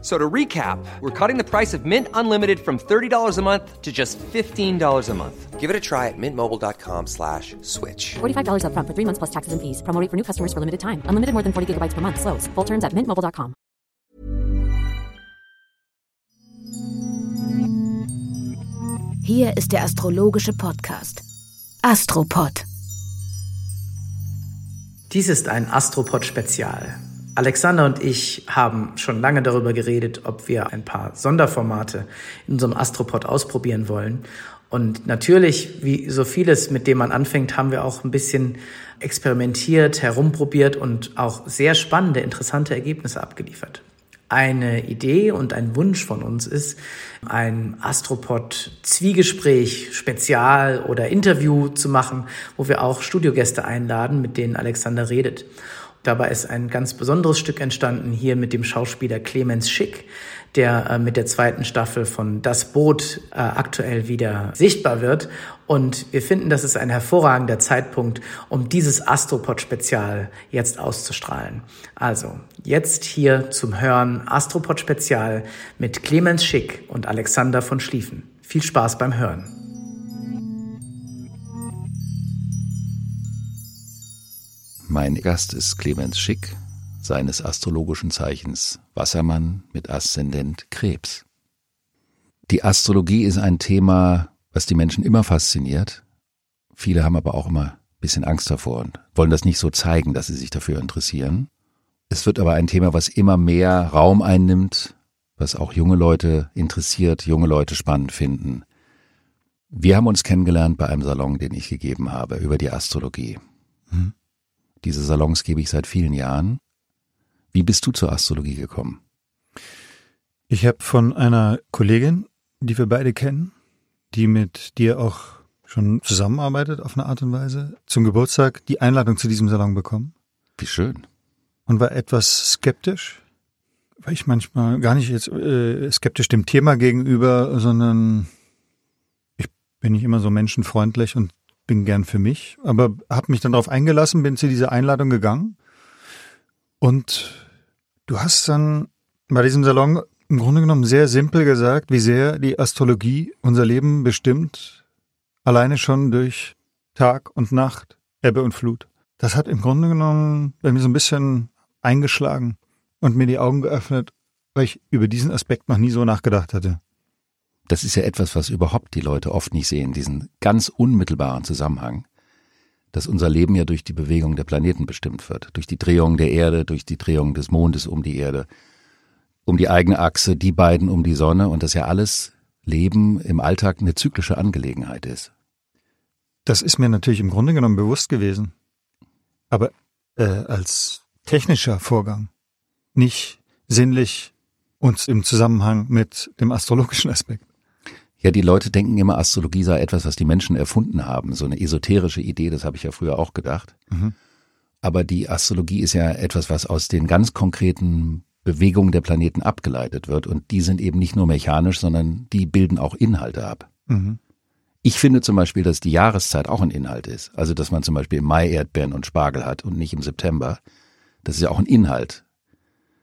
So to recap, we're cutting the price of Mint Unlimited from $30 a month to just $15 a month. Give it a try at mintmobile.com slash switch. $45 upfront for three months plus taxes and fees. Promo rate for new customers for limited time. Unlimited more than 40 gigabytes per month. Slows. Full terms at mintmobile.com. Hier ist der astrologische Podcast. Astropod. Dies ist ein Astropod-Spezial. Alexander und ich haben schon lange darüber geredet, ob wir ein paar Sonderformate in unserem Astropod ausprobieren wollen. Und natürlich, wie so vieles, mit dem man anfängt, haben wir auch ein bisschen experimentiert, herumprobiert und auch sehr spannende, interessante Ergebnisse abgeliefert. Eine Idee und ein Wunsch von uns ist, ein Astropod Zwiegespräch, Spezial oder Interview zu machen, wo wir auch Studiogäste einladen, mit denen Alexander redet. Dabei ist ein ganz besonderes Stück entstanden hier mit dem Schauspieler Clemens Schick, der äh, mit der zweiten Staffel von Das Boot äh, aktuell wieder sichtbar wird. Und wir finden, das ist ein hervorragender Zeitpunkt, um dieses Astropod-Spezial jetzt auszustrahlen. Also, jetzt hier zum Hören Astropod-Spezial mit Clemens Schick und Alexander von Schlieffen. Viel Spaß beim Hören. Mein Gast ist Clemens Schick, seines astrologischen Zeichens Wassermann mit Aszendent Krebs. Die Astrologie ist ein Thema, was die Menschen immer fasziniert. Viele haben aber auch immer ein bisschen Angst davor und wollen das nicht so zeigen, dass sie sich dafür interessieren. Es wird aber ein Thema, was immer mehr Raum einnimmt, was auch junge Leute interessiert, junge Leute spannend finden. Wir haben uns kennengelernt bei einem Salon, den ich gegeben habe, über die Astrologie. Hm. Diese Salons gebe ich seit vielen Jahren. Wie bist du zur Astrologie gekommen? Ich habe von einer Kollegin, die wir beide kennen, die mit dir auch schon zusammenarbeitet auf eine Art und Weise, zum Geburtstag die Einladung zu diesem Salon bekommen. Wie schön. Und war etwas skeptisch, weil ich manchmal gar nicht jetzt äh, skeptisch dem Thema gegenüber, sondern ich bin nicht immer so menschenfreundlich und bin gern für mich, aber habe mich dann darauf eingelassen, bin zu dieser Einladung gegangen und du hast dann bei diesem Salon im Grunde genommen sehr simpel gesagt, wie sehr die Astrologie unser Leben bestimmt, alleine schon durch Tag und Nacht, Ebbe und Flut. Das hat im Grunde genommen bei mir so ein bisschen eingeschlagen und mir die Augen geöffnet, weil ich über diesen Aspekt noch nie so nachgedacht hatte. Das ist ja etwas, was überhaupt die Leute oft nicht sehen, diesen ganz unmittelbaren Zusammenhang, dass unser Leben ja durch die Bewegung der Planeten bestimmt wird, durch die Drehung der Erde, durch die Drehung des Mondes um die Erde, um die eigene Achse, die beiden um die Sonne und dass ja alles Leben im Alltag eine zyklische Angelegenheit ist. Das ist mir natürlich im Grunde genommen bewusst gewesen, aber äh, als technischer Vorgang, nicht sinnlich und im Zusammenhang mit dem astrologischen Aspekt. Ja, die Leute denken immer, Astrologie sei etwas, was die Menschen erfunden haben. So eine esoterische Idee, das habe ich ja früher auch gedacht. Mhm. Aber die Astrologie ist ja etwas, was aus den ganz konkreten Bewegungen der Planeten abgeleitet wird. Und die sind eben nicht nur mechanisch, sondern die bilden auch Inhalte ab. Mhm. Ich finde zum Beispiel, dass die Jahreszeit auch ein Inhalt ist. Also, dass man zum Beispiel im Mai Erdbeeren und Spargel hat und nicht im September. Das ist ja auch ein Inhalt.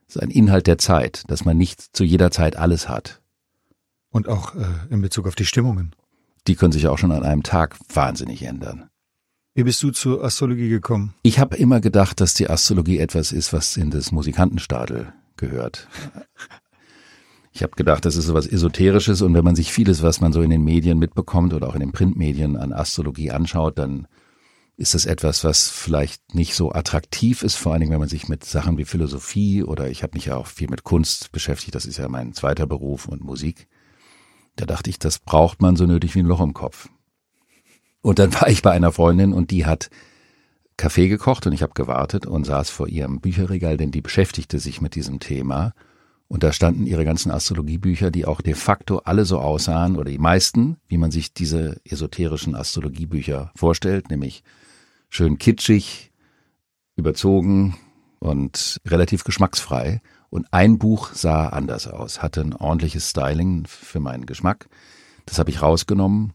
Das ist ein Inhalt der Zeit, dass man nicht zu jeder Zeit alles hat. Und auch äh, in Bezug auf die Stimmungen. Die können sich auch schon an einem Tag wahnsinnig ändern. Wie bist du zur Astrologie gekommen? Ich habe immer gedacht, dass die Astrologie etwas ist, was in das Musikantenstadel gehört. Ich habe gedacht, das ist so was Esoterisches und wenn man sich vieles, was man so in den Medien mitbekommt oder auch in den Printmedien an Astrologie anschaut, dann ist das etwas, was vielleicht nicht so attraktiv ist, vor allen Dingen, wenn man sich mit Sachen wie Philosophie oder ich habe mich ja auch viel mit Kunst beschäftigt, das ist ja mein zweiter Beruf und Musik. Da dachte ich, das braucht man so nötig wie ein Loch im Kopf. Und dann war ich bei einer Freundin und die hat Kaffee gekocht und ich habe gewartet und saß vor ihrem Bücherregal, denn die beschäftigte sich mit diesem Thema. Und da standen ihre ganzen Astrologiebücher, die auch de facto alle so aussahen, oder die meisten, wie man sich diese esoterischen Astrologiebücher vorstellt, nämlich schön kitschig, überzogen und relativ geschmacksfrei. Und ein Buch sah anders aus, hatte ein ordentliches Styling für meinen Geschmack. Das habe ich rausgenommen,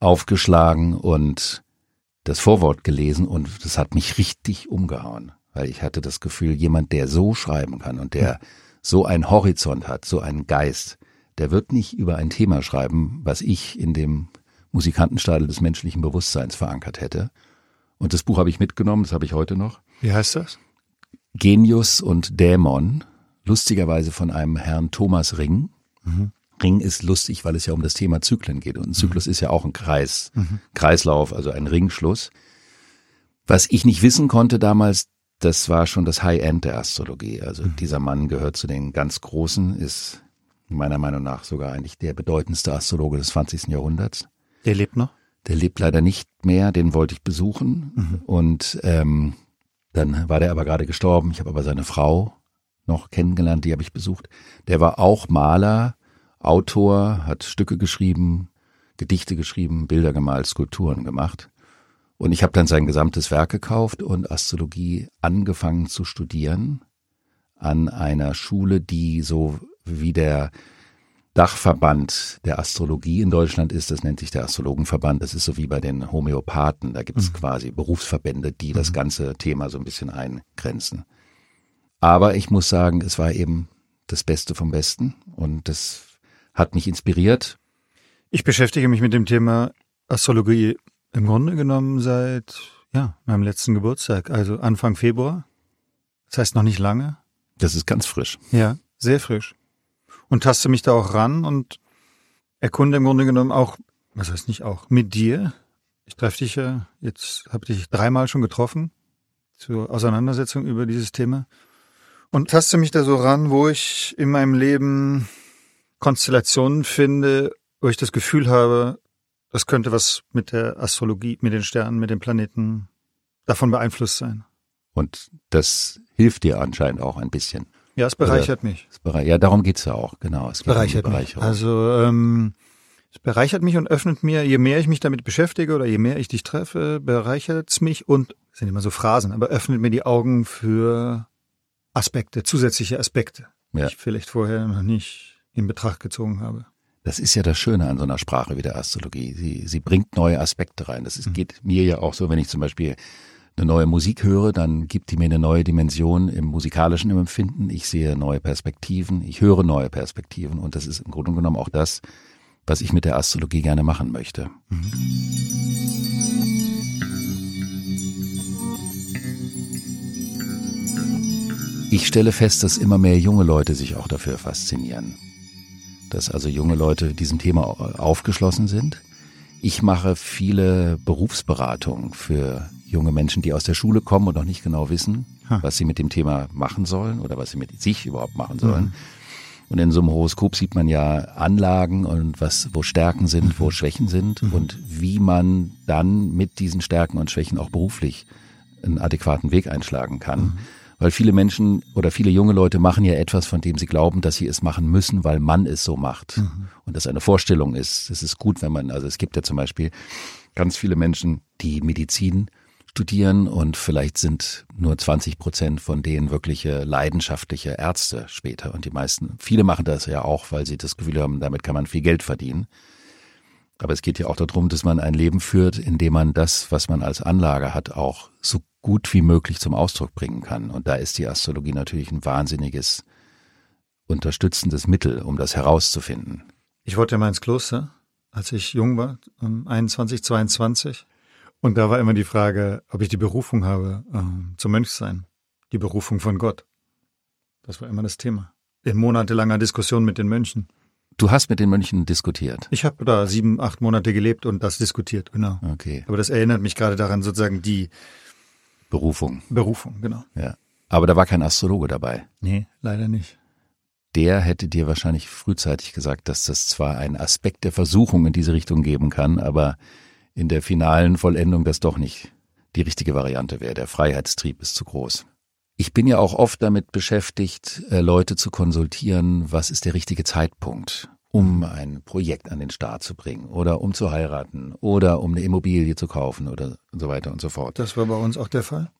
aufgeschlagen und das Vorwort gelesen und das hat mich richtig umgehauen, weil ich hatte das Gefühl, jemand, der so schreiben kann und der so einen Horizont hat, so einen Geist, der wird nicht über ein Thema schreiben, was ich in dem Musikantenstadel des menschlichen Bewusstseins verankert hätte. Und das Buch habe ich mitgenommen, das habe ich heute noch. Wie heißt das? Genius und Dämon, lustigerweise von einem Herrn Thomas Ring. Ring ist lustig, weil es ja um das Thema Zyklen geht. Und ein Zyklus ist ja auch ein Kreis, Kreislauf, also ein Ringschluss. Was ich nicht wissen konnte damals, das war schon das High-End der Astrologie. Also dieser Mann gehört zu den ganz Großen, ist meiner Meinung nach sogar eigentlich der bedeutendste Astrologe des 20. Jahrhunderts. Der lebt noch? Der lebt leider nicht mehr, den wollte ich besuchen. Und ähm, dann war der aber gerade gestorben. Ich habe aber seine Frau noch kennengelernt, die habe ich besucht. Der war auch Maler, Autor, hat Stücke geschrieben, Gedichte geschrieben, Bilder gemalt, Skulpturen gemacht. Und ich habe dann sein gesamtes Werk gekauft und Astrologie angefangen zu studieren an einer Schule, die so wie der Dachverband der Astrologie in Deutschland ist, das nennt sich der Astrologenverband, das ist so wie bei den Homöopathen, da gibt es quasi Berufsverbände, die das ganze Thema so ein bisschen eingrenzen. Aber ich muss sagen, es war eben das Beste vom Besten und das hat mich inspiriert. Ich beschäftige mich mit dem Thema Astrologie im Grunde genommen seit ja, meinem letzten Geburtstag, also Anfang Februar. Das heißt noch nicht lange. Das ist ganz frisch. Ja, sehr frisch. Und taste mich da auch ran und erkunde im Grunde genommen auch, was heißt nicht auch, mit dir. Ich treffe dich ja, jetzt habe dich dreimal schon getroffen zur Auseinandersetzung über dieses Thema. Und taste mich da so ran, wo ich in meinem Leben Konstellationen finde, wo ich das Gefühl habe, das könnte was mit der Astrologie, mit den Sternen, mit den Planeten davon beeinflusst sein. Und das hilft dir anscheinend auch ein bisschen. Ja, es bereichert mich. Es berei- Ja, darum geht's ja auch, genau. Es Es geht um bereichert mich. Also ähm, es bereichert mich und öffnet mir, je mehr ich mich damit beschäftige oder je mehr ich dich treffe, bereichert es mich und sind immer so Phrasen, aber öffnet mir die Augen für Aspekte, zusätzliche Aspekte, die Ja. ich vielleicht vorher noch nicht in Betracht gezogen habe. Das ist ja das Schöne an so einer Sprache wie der Astrologie. Sie, sie bringt neue Aspekte rein. Das ist, geht mir ja auch so, wenn ich zum Beispiel eine neue Musik höre, dann gibt die mir eine neue Dimension im musikalischen Empfinden. Ich sehe neue Perspektiven, ich höre neue Perspektiven und das ist im Grunde genommen auch das, was ich mit der Astrologie gerne machen möchte. Ich stelle fest, dass immer mehr junge Leute sich auch dafür faszinieren. Dass also junge Leute diesem Thema aufgeschlossen sind. Ich mache viele Berufsberatungen für junge Menschen, die aus der Schule kommen und noch nicht genau wissen, was sie mit dem Thema machen sollen oder was sie mit sich überhaupt machen sollen. Und in so einem Horoskop sieht man ja Anlagen und was, wo Stärken sind, wo Schwächen sind und wie man dann mit diesen Stärken und Schwächen auch beruflich einen adäquaten Weg einschlagen kann. Weil viele Menschen oder viele junge Leute machen ja etwas, von dem sie glauben, dass sie es machen müssen, weil man es so macht. Und das eine Vorstellung ist. Es ist gut, wenn man, also es gibt ja zum Beispiel ganz viele Menschen, die Medizin studieren und vielleicht sind nur 20 Prozent von denen wirkliche leidenschaftliche Ärzte später. Und die meisten, viele machen das ja auch, weil sie das Gefühl haben, damit kann man viel Geld verdienen. Aber es geht ja auch darum, dass man ein Leben führt, in dem man das, was man als Anlage hat, auch so gut wie möglich zum Ausdruck bringen kann. Und da ist die Astrologie natürlich ein wahnsinniges unterstützendes Mittel, um das herauszufinden. Ich wollte ja mal ins Kloster, als ich jung war, um 21, 22. Und da war immer die Frage, ob ich die Berufung habe ähm, zum Mönchsein. Die Berufung von Gott. Das war immer das Thema. In monatelanger Diskussion mit den Mönchen. Du hast mit den Mönchen diskutiert. Ich habe da sieben, acht Monate gelebt und das diskutiert, genau. Okay. Aber das erinnert mich gerade daran, sozusagen die Berufung. Berufung, genau. Ja. Aber da war kein Astrologe dabei. Nee, leider nicht. Der hätte dir wahrscheinlich frühzeitig gesagt, dass das zwar einen Aspekt der Versuchung in diese Richtung geben kann, aber in der finalen Vollendung das doch nicht die richtige Variante wäre. Der Freiheitstrieb ist zu groß. Ich bin ja auch oft damit beschäftigt, äh, Leute zu konsultieren, was ist der richtige Zeitpunkt, um ein Projekt an den Start zu bringen oder um zu heiraten oder um eine Immobilie zu kaufen oder so weiter und so fort. Das war bei uns auch der Fall.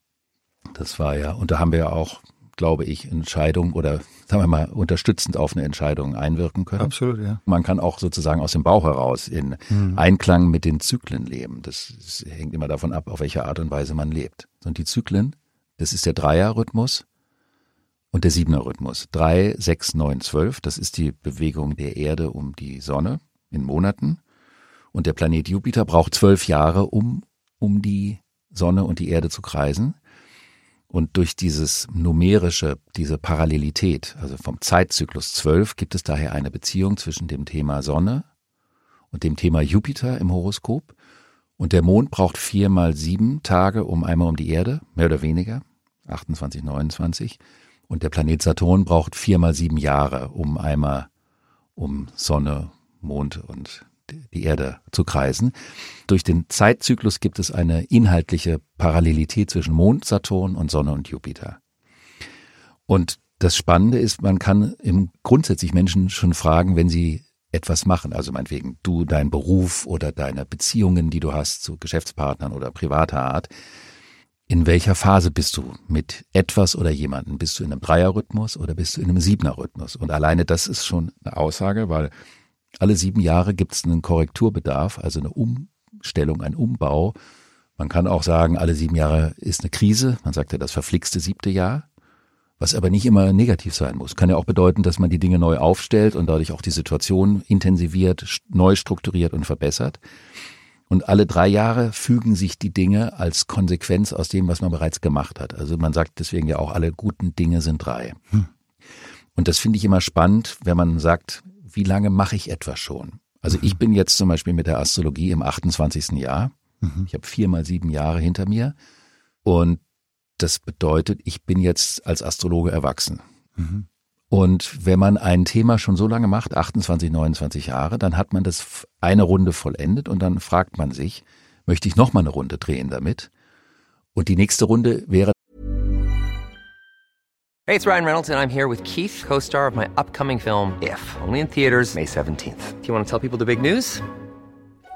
Das war ja, und da haben wir ja auch glaube ich, Entscheidungen oder sagen wir mal unterstützend auf eine Entscheidung einwirken können. Absolut, ja. Man kann auch sozusagen aus dem Bauch heraus in Hm. Einklang mit den Zyklen leben. Das, das hängt immer davon ab, auf welche Art und Weise man lebt. Und die Zyklen, das ist der Dreierrhythmus und der Siebener-Rhythmus. Drei, sechs, neun, zwölf, das ist die Bewegung der Erde um die Sonne in Monaten. Und der Planet Jupiter braucht zwölf Jahre, um, um die Sonne und die Erde zu kreisen. Und durch dieses numerische, diese Parallelität, also vom Zeitzyklus 12, gibt es daher eine Beziehung zwischen dem Thema Sonne und dem Thema Jupiter im Horoskop. Und der Mond braucht vier mal sieben Tage um einmal um die Erde, mehr oder weniger, 28, 29. Und der Planet Saturn braucht vier mal sieben Jahre, um einmal um Sonne, Mond und die Erde zu kreisen. Durch den Zeitzyklus gibt es eine inhaltliche Parallelität zwischen Mond, Saturn und Sonne und Jupiter. Und das Spannende ist, man kann im grundsätzlich Menschen schon fragen, wenn sie etwas machen, also meinetwegen du, dein Beruf oder deine Beziehungen, die du hast zu Geschäftspartnern oder privater Art, in welcher Phase bist du mit etwas oder jemandem? Bist du in einem Dreierrhythmus oder bist du in einem Siebenerrhythmus? Und alleine das ist schon eine Aussage, weil alle sieben Jahre gibt es einen Korrekturbedarf, also eine Umstellung, ein Umbau. Man kann auch sagen, alle sieben Jahre ist eine Krise. Man sagt ja das verflixte siebte Jahr, was aber nicht immer negativ sein muss. Kann ja auch bedeuten, dass man die Dinge neu aufstellt und dadurch auch die Situation intensiviert, neu strukturiert und verbessert. Und alle drei Jahre fügen sich die Dinge als Konsequenz aus dem, was man bereits gemacht hat. Also man sagt deswegen ja auch, alle guten Dinge sind drei. Und das finde ich immer spannend, wenn man sagt, wie lange mache ich etwas schon? Also ich bin jetzt zum Beispiel mit der Astrologie im 28. Jahr. Ich habe vier mal sieben Jahre hinter mir. Und das bedeutet, ich bin jetzt als Astrologe erwachsen. Und wenn man ein Thema schon so lange macht, 28, 29 Jahre, dann hat man das eine Runde vollendet und dann fragt man sich, möchte ich noch mal eine Runde drehen damit? Und die nächste Runde wäre Hey, it's Ryan Reynolds, and I'm here with Keith, co star of my upcoming film, If, only in theaters, May 17th. Do you want to tell people the big news?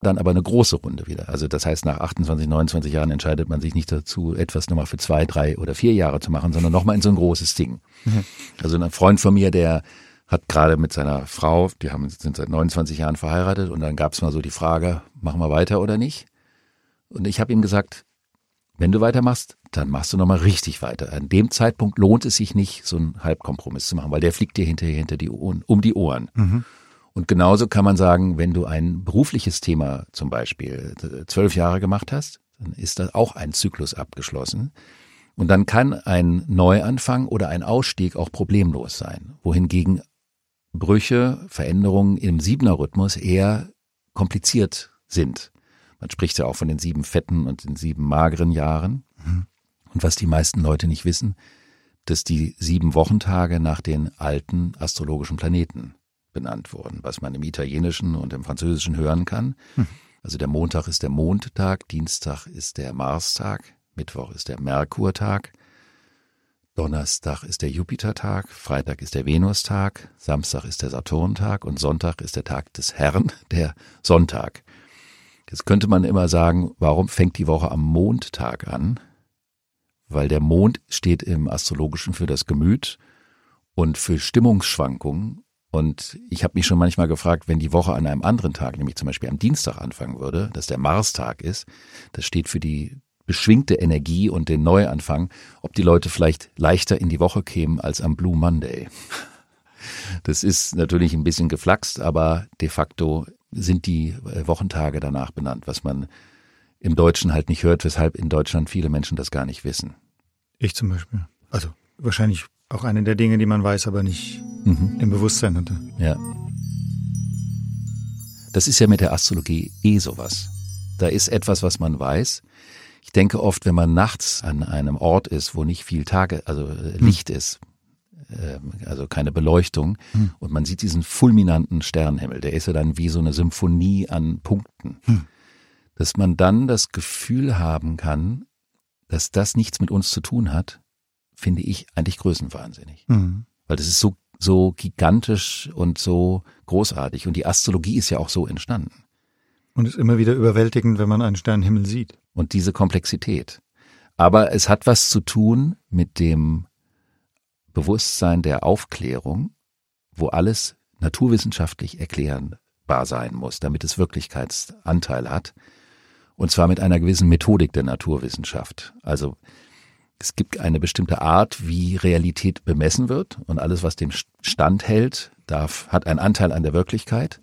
Dann aber eine große Runde wieder. Also das heißt, nach 28, 29 Jahren entscheidet man sich nicht dazu, etwas nochmal für zwei, drei oder vier Jahre zu machen, sondern nochmal in so ein großes Ding. Also ein Freund von mir, der hat gerade mit seiner Frau, die haben, sind seit 29 Jahren verheiratet und dann gab es mal so die Frage, machen wir weiter oder nicht? Und ich habe ihm gesagt, wenn du weitermachst, dann machst du nochmal richtig weiter. An dem Zeitpunkt lohnt es sich nicht, so einen Halbkompromiss zu machen, weil der fliegt dir hinterher hinter die Ohren, um die Ohren. Und genauso kann man sagen, wenn du ein berufliches Thema zum Beispiel äh, zwölf Jahre gemacht hast, dann ist da auch ein Zyklus abgeschlossen. Und dann kann ein Neuanfang oder ein Ausstieg auch problemlos sein. Wohingegen Brüche, Veränderungen im Siebener-Rhythmus eher kompliziert sind. Man spricht ja auch von den sieben fetten und den sieben mageren Jahren. Und was die meisten Leute nicht wissen, dass die sieben Wochentage nach den alten astrologischen Planeten benannt wurden, was man im Italienischen und im Französischen hören kann. Also der Montag ist der Mondtag, Dienstag ist der Marstag, Mittwoch ist der Merkurtag, Donnerstag ist der Jupitertag, Freitag ist der Venustag, Samstag ist der Saturntag und Sonntag ist der Tag des Herrn, der Sonntag. Jetzt könnte man immer sagen, warum fängt die Woche am Mondtag an? Weil der Mond steht im Astrologischen für das Gemüt und für Stimmungsschwankungen. Und ich habe mich schon manchmal gefragt, wenn die Woche an einem anderen Tag, nämlich zum Beispiel am Dienstag anfangen würde, dass der Marstag ist, das steht für die beschwingte Energie und den Neuanfang, ob die Leute vielleicht leichter in die Woche kämen als am Blue Monday. Das ist natürlich ein bisschen geflaxt, aber de facto sind die äh, Wochentage danach benannt, was man im Deutschen halt nicht hört, weshalb in Deutschland viele Menschen das gar nicht wissen. Ich zum Beispiel. Also wahrscheinlich auch eine der Dinge, die man weiß, aber nicht Mhm. im Bewusstsein hatte. Ja. Das ist ja mit der Astrologie eh sowas. Da ist etwas, was man weiß. Ich denke oft, wenn man nachts an einem Ort ist, wo nicht viel Tage, also äh, Licht ist, ähm, also keine Beleuchtung. Hm. Und man sieht diesen fulminanten Sternenhimmel. Der ist ja dann wie so eine Symphonie an Punkten. Hm. Dass man dann das Gefühl haben kann, dass das nichts mit uns zu tun hat, finde ich eigentlich größenwahnsinnig. Hm. Weil das ist so, so gigantisch und so großartig. Und die Astrologie ist ja auch so entstanden. Und ist immer wieder überwältigend, wenn man einen Sternenhimmel sieht. Und diese Komplexität. Aber es hat was zu tun mit dem Bewusstsein der Aufklärung, wo alles naturwissenschaftlich erklärbar sein muss, damit es Wirklichkeitsanteil hat. Und zwar mit einer gewissen Methodik der Naturwissenschaft. Also es gibt eine bestimmte Art, wie Realität bemessen wird und alles, was den Stand hält, darf, hat einen Anteil an der Wirklichkeit.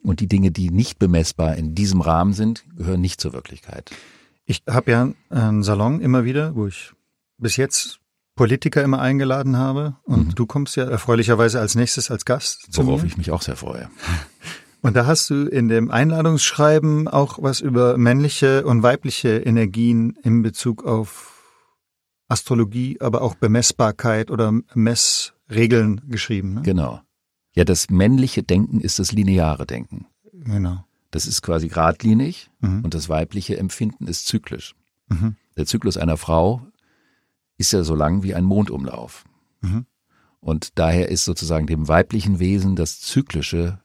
Und die Dinge, die nicht bemessbar in diesem Rahmen sind, gehören nicht zur Wirklichkeit. Ich habe ja einen Salon immer wieder, wo ich bis jetzt Politiker immer eingeladen habe. Und mhm. du kommst ja erfreulicherweise als nächstes als Gast. Zu Worauf mir. ich mich auch sehr freue. Und da hast du in dem Einladungsschreiben auch was über männliche und weibliche Energien in Bezug auf Astrologie, aber auch Bemessbarkeit oder Messregeln geschrieben. Ne? Genau. Ja, das männliche Denken ist das lineare Denken. Genau. Das ist quasi geradlinig mhm. und das weibliche Empfinden ist zyklisch. Mhm. Der Zyklus einer Frau ist ja so lang wie ein Mondumlauf. Mhm. Und daher ist sozusagen dem weiblichen Wesen das Zyklische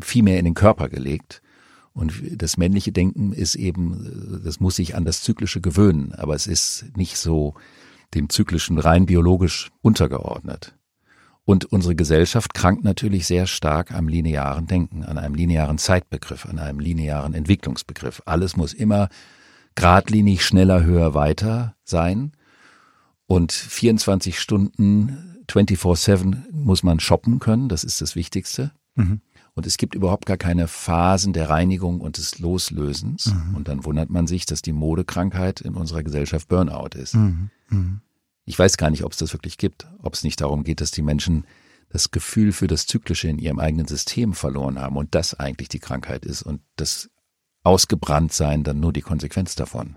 viel mehr in den Körper gelegt. Und das männliche Denken ist eben, das muss sich an das Zyklische gewöhnen, aber es ist nicht so dem Zyklischen rein biologisch untergeordnet. Und unsere Gesellschaft krankt natürlich sehr stark am linearen Denken, an einem linearen Zeitbegriff, an einem linearen Entwicklungsbegriff. Alles muss immer geradlinig, schneller, höher, weiter sein. Und 24 Stunden, 24-7 muss man shoppen können, das ist das Wichtigste. Mhm. Und es gibt überhaupt gar keine Phasen der Reinigung und des Loslösens. Mhm. Und dann wundert man sich, dass die Modekrankheit in unserer Gesellschaft Burnout ist. Mhm. mhm. Ich weiß gar nicht, ob es das wirklich gibt, ob es nicht darum geht, dass die Menschen das Gefühl für das Zyklische in ihrem eigenen System verloren haben und das eigentlich die Krankheit ist und das Ausgebranntsein dann nur die Konsequenz davon.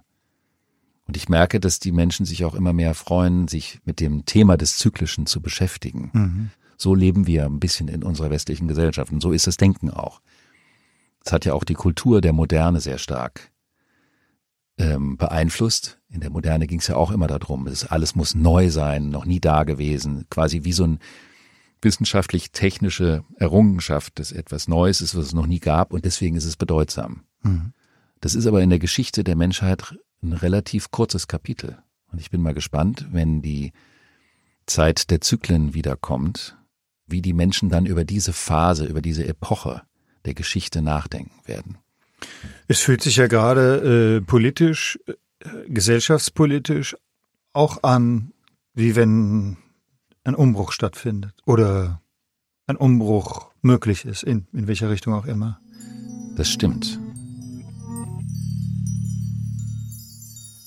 Und ich merke, dass die Menschen sich auch immer mehr freuen, sich mit dem Thema des Zyklischen zu beschäftigen. Mhm. So leben wir ein bisschen in unserer westlichen Gesellschaft und so ist das Denken auch. Es hat ja auch die Kultur der Moderne sehr stark ähm, beeinflusst. In der Moderne ging es ja auch immer darum, es, alles muss neu sein, noch nie da gewesen, quasi wie so ein wissenschaftlich-technische Errungenschaft, dass etwas Neues ist, was es noch nie gab und deswegen ist es bedeutsam. Mhm. Das ist aber in der Geschichte der Menschheit ein relativ kurzes Kapitel. Und ich bin mal gespannt, wenn die Zeit der Zyklen wiederkommt, wie die Menschen dann über diese Phase, über diese Epoche der Geschichte nachdenken werden. Es fühlt sich ja gerade äh, politisch, äh, gesellschaftspolitisch auch an, wie wenn ein Umbruch stattfindet oder ein Umbruch möglich ist, in, in welcher Richtung auch immer. Das stimmt.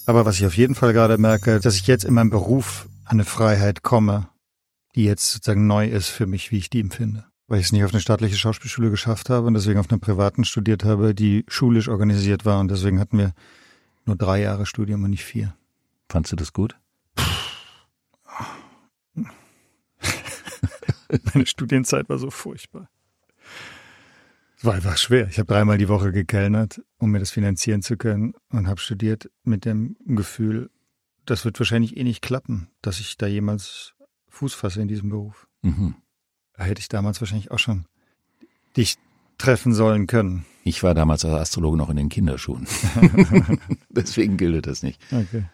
Aber was ich auf jeden Fall gerade merke, dass ich jetzt in meinem Beruf an eine Freiheit komme, die jetzt sozusagen neu ist für mich, wie ich die empfinde weil ich es nicht auf eine staatliche Schauspielschule geschafft habe und deswegen auf einer privaten studiert habe, die schulisch organisiert war und deswegen hatten wir nur drei Jahre Studium und nicht vier. Fandst du das gut? Meine Studienzeit war so furchtbar. Es war einfach schwer. Ich habe dreimal die Woche gekellnert, um mir das finanzieren zu können und habe studiert mit dem Gefühl, das wird wahrscheinlich eh nicht klappen, dass ich da jemals Fuß fasse in diesem Beruf. Mhm. Da hätte ich damals wahrscheinlich auch schon dich treffen sollen können. Ich war damals als Astrologe noch in den Kinderschuhen. Deswegen gilt das nicht. Okay.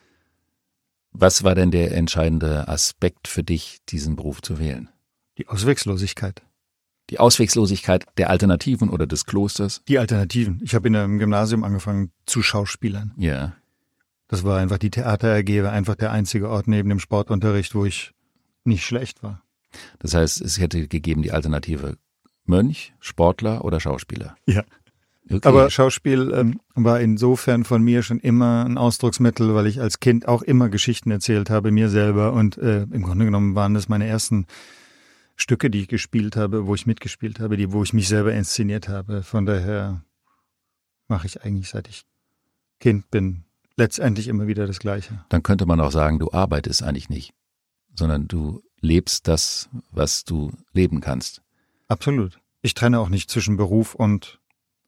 Was war denn der entscheidende Aspekt für dich, diesen Beruf zu wählen? Die Ausweglosigkeit. Die Ausweglosigkeit der Alternativen oder des Klosters? Die Alternativen. Ich habe in einem Gymnasium angefangen zu Schauspielern. Ja. Das war einfach die Theater AG, war einfach der einzige Ort neben dem Sportunterricht, wo ich nicht schlecht war. Das heißt, es hätte gegeben die Alternative Mönch, Sportler oder Schauspieler. Ja. Okay. Aber Schauspiel ähm, war insofern von mir schon immer ein Ausdrucksmittel, weil ich als Kind auch immer Geschichten erzählt habe, mir selber. Und äh, im Grunde genommen waren das meine ersten Stücke, die ich gespielt habe, wo ich mitgespielt habe, die, wo ich mich selber inszeniert habe. Von daher mache ich eigentlich, seit ich Kind bin, letztendlich immer wieder das Gleiche. Dann könnte man auch sagen, du arbeitest eigentlich nicht, sondern du lebst das, was du leben kannst. Absolut. Ich trenne auch nicht zwischen Beruf und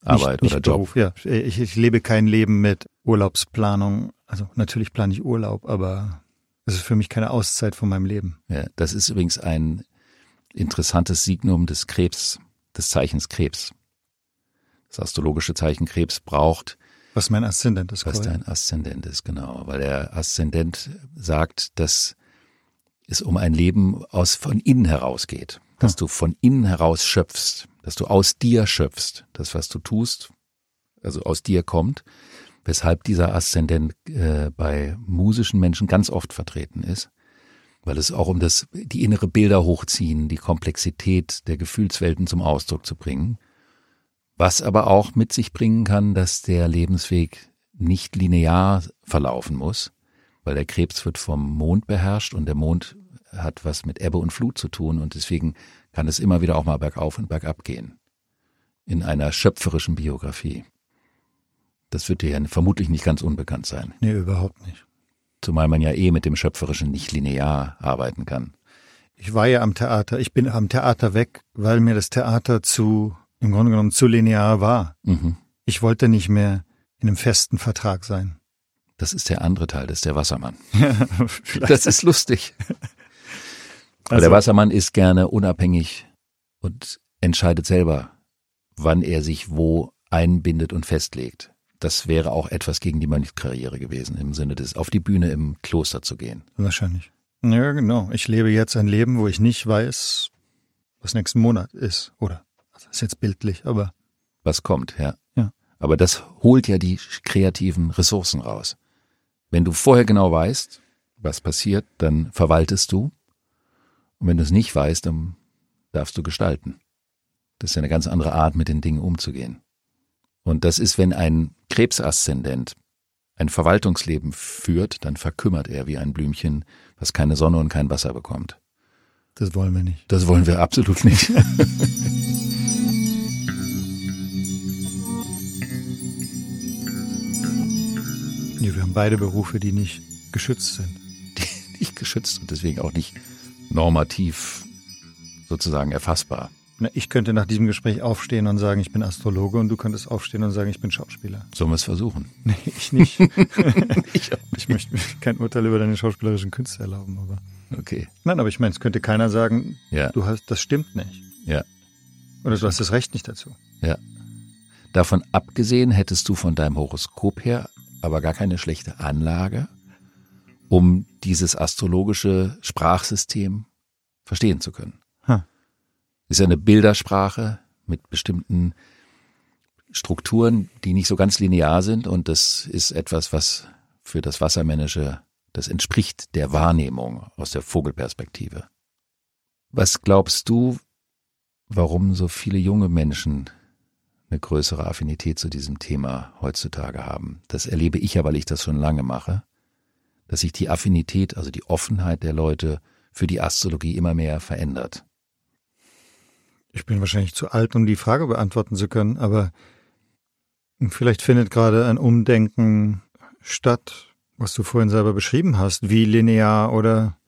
Arbeit nicht, oder nicht Job. Beruf. Ja, ich, ich lebe kein Leben mit Urlaubsplanung. Also natürlich plane ich Urlaub, aber es ist für mich keine Auszeit von meinem Leben. Ja, das ist übrigens ein interessantes Signum des Krebs, des Zeichens Krebs. Das astrologische Zeichen Krebs braucht, Was mein Aszendent ist. was dein Aszendent ist, genau. Weil der Aszendent sagt, dass es um ein Leben aus von innen heraus geht. Dass du von innen heraus schöpfst, dass du aus dir schöpfst. Das, was du tust, also aus dir kommt. Weshalb dieser Aszendent äh, bei musischen Menschen ganz oft vertreten ist. Weil es auch um das, die innere Bilder hochziehen, die Komplexität der Gefühlswelten zum Ausdruck zu bringen. Was aber auch mit sich bringen kann, dass der Lebensweg nicht linear verlaufen muss, weil der Krebs wird vom Mond beherrscht und der Mond hat was mit Ebbe und Flut zu tun und deswegen kann es immer wieder auch mal bergauf und bergab gehen. In einer schöpferischen Biografie. Das wird dir ja vermutlich nicht ganz unbekannt sein. Nee, überhaupt nicht. Zumal man ja eh mit dem Schöpferischen nicht linear arbeiten kann. Ich war ja am Theater. Ich bin am Theater weg, weil mir das Theater zu, im Grunde genommen zu linear war. Mhm. Ich wollte nicht mehr in einem festen Vertrag sein. Das ist der andere Teil, das ist der Wassermann. Das ist lustig. Aber Also- der Wassermann ist gerne unabhängig und entscheidet selber, wann er sich wo einbindet und festlegt. Das wäre auch etwas gegen die Mönchskarriere gewesen, im Sinne des auf die Bühne im Kloster zu gehen. Wahrscheinlich. Ja, genau. Ich lebe jetzt ein Leben, wo ich nicht weiß, was nächsten Monat ist. Oder, also das ist jetzt bildlich, aber Was kommt, ja. Ja. Aber das holt ja die kreativen Ressourcen raus. Wenn du vorher genau weißt, was passiert, dann verwaltest du. Und wenn du es nicht weißt, dann darfst du gestalten. Das ist ja eine ganz andere Art, mit den Dingen umzugehen. Und das ist, wenn ein Krebsaszendent ein Verwaltungsleben führt, dann verkümmert er wie ein Blümchen, was keine Sonne und kein Wasser bekommt. das wollen wir nicht. Das wollen wir absolut nicht. Nee, wir haben beide Berufe, die nicht geschützt sind. nicht geschützt und deswegen auch nicht normativ sozusagen erfassbar. Na, Ich könnte nach diesem Gespräch aufstehen und sagen, ich bin Astrologe und du könntest aufstehen und sagen, ich bin Schauspieler. Sollen wir es versuchen? Nee, ich nicht. Ich ich möchte mir kein Urteil über deine schauspielerischen Künste erlauben, aber. Okay. Nein, aber ich meine, es könnte keiner sagen, Ja, du hast, das stimmt nicht. ja, Oder du hast das Recht nicht dazu. ja. Davon abgesehen hättest du von deinem Horoskop her aber gar keine schlechte Anlage, um dieses astrologische Sprachsystem verstehen zu können. Hm. Ist ja eine Bildersprache mit bestimmten Strukturen, die nicht so ganz linear sind und das ist etwas, was für das Wassermännische, das entspricht der Wahrnehmung aus der Vogelperspektive. Was glaubst du, warum so viele junge Menschen eine größere Affinität zu diesem Thema heutzutage haben? Das erlebe ich ja, weil ich das schon lange mache, dass sich die Affinität, also die Offenheit der Leute für die Astrologie immer mehr verändert. Ich bin wahrscheinlich zu alt, um die Frage beantworten zu können, aber vielleicht findet gerade ein Umdenken statt, was du vorhin selber beschrieben hast, wie linear oder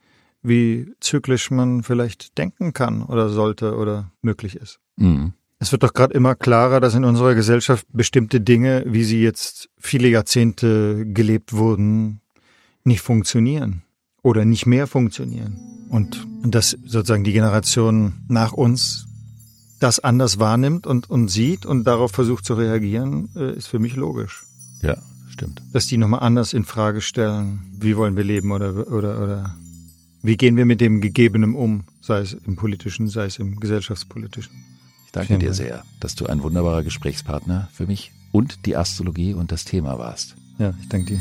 wie zyklisch man vielleicht denken kann oder sollte oder möglich ist. Mhm. Es wird doch gerade immer klarer, dass in unserer Gesellschaft bestimmte Dinge, wie sie jetzt viele Jahrzehnte gelebt wurden, nicht funktionieren oder nicht mehr funktionieren. Und dass sozusagen die Generation nach uns das anders wahrnimmt und, und sieht und darauf versucht zu reagieren, äh, ist für mich logisch. Ja, stimmt. Dass die nochmal anders in Frage stellen, wie wollen wir leben oder, oder, oder wie gehen wir mit dem Gegebenen um, sei es im politischen, sei es im gesellschaftspolitischen. Ich danke Vielen dir sehr, dass du ein wunderbarer Gesprächspartner für mich und die Astrologie und das Thema warst. Ja, ich danke dir.